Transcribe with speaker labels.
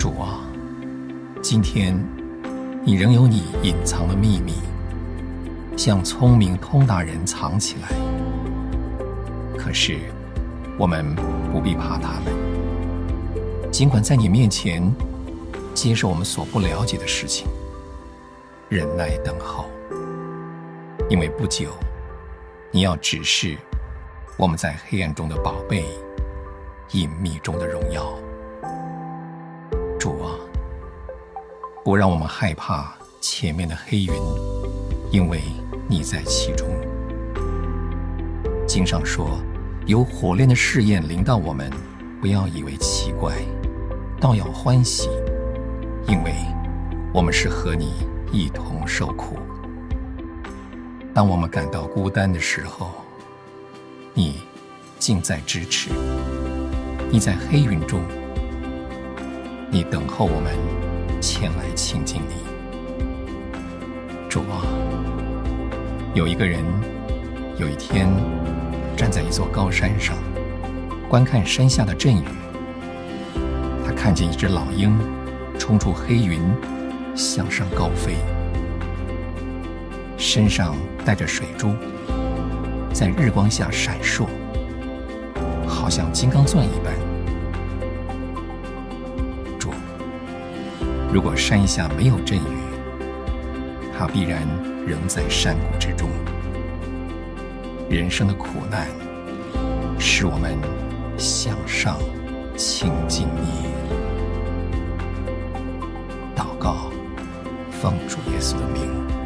Speaker 1: 主啊今天，你仍有你隐藏的秘密，向聪明通达人藏起来。可是，我们不必怕他们，尽管在你面前接受我们所不了解的事情，忍耐等候，因为不久，你要指示我们在黑暗中的宝贝，隐秘中的荣耀。主啊，不让我们害怕前面的黑云，因为你在其中。经上说，有火炼的试验临到我们，不要以为奇怪，倒要欢喜，因为我们是和你一同受苦。当我们感到孤单的时候，你近在咫尺，你在黑云中。你等候我们前来亲近你，主啊！有一个人，有一天站在一座高山上，观看山下的阵雨。他看见一只老鹰冲出黑云，向上高飞，身上带着水珠，在日光下闪烁，好像金刚钻一般。如果山下没有阵雨，它必然仍在山谷之中。人生的苦难，使我们向上亲近你。祷告，奉主耶稣的名。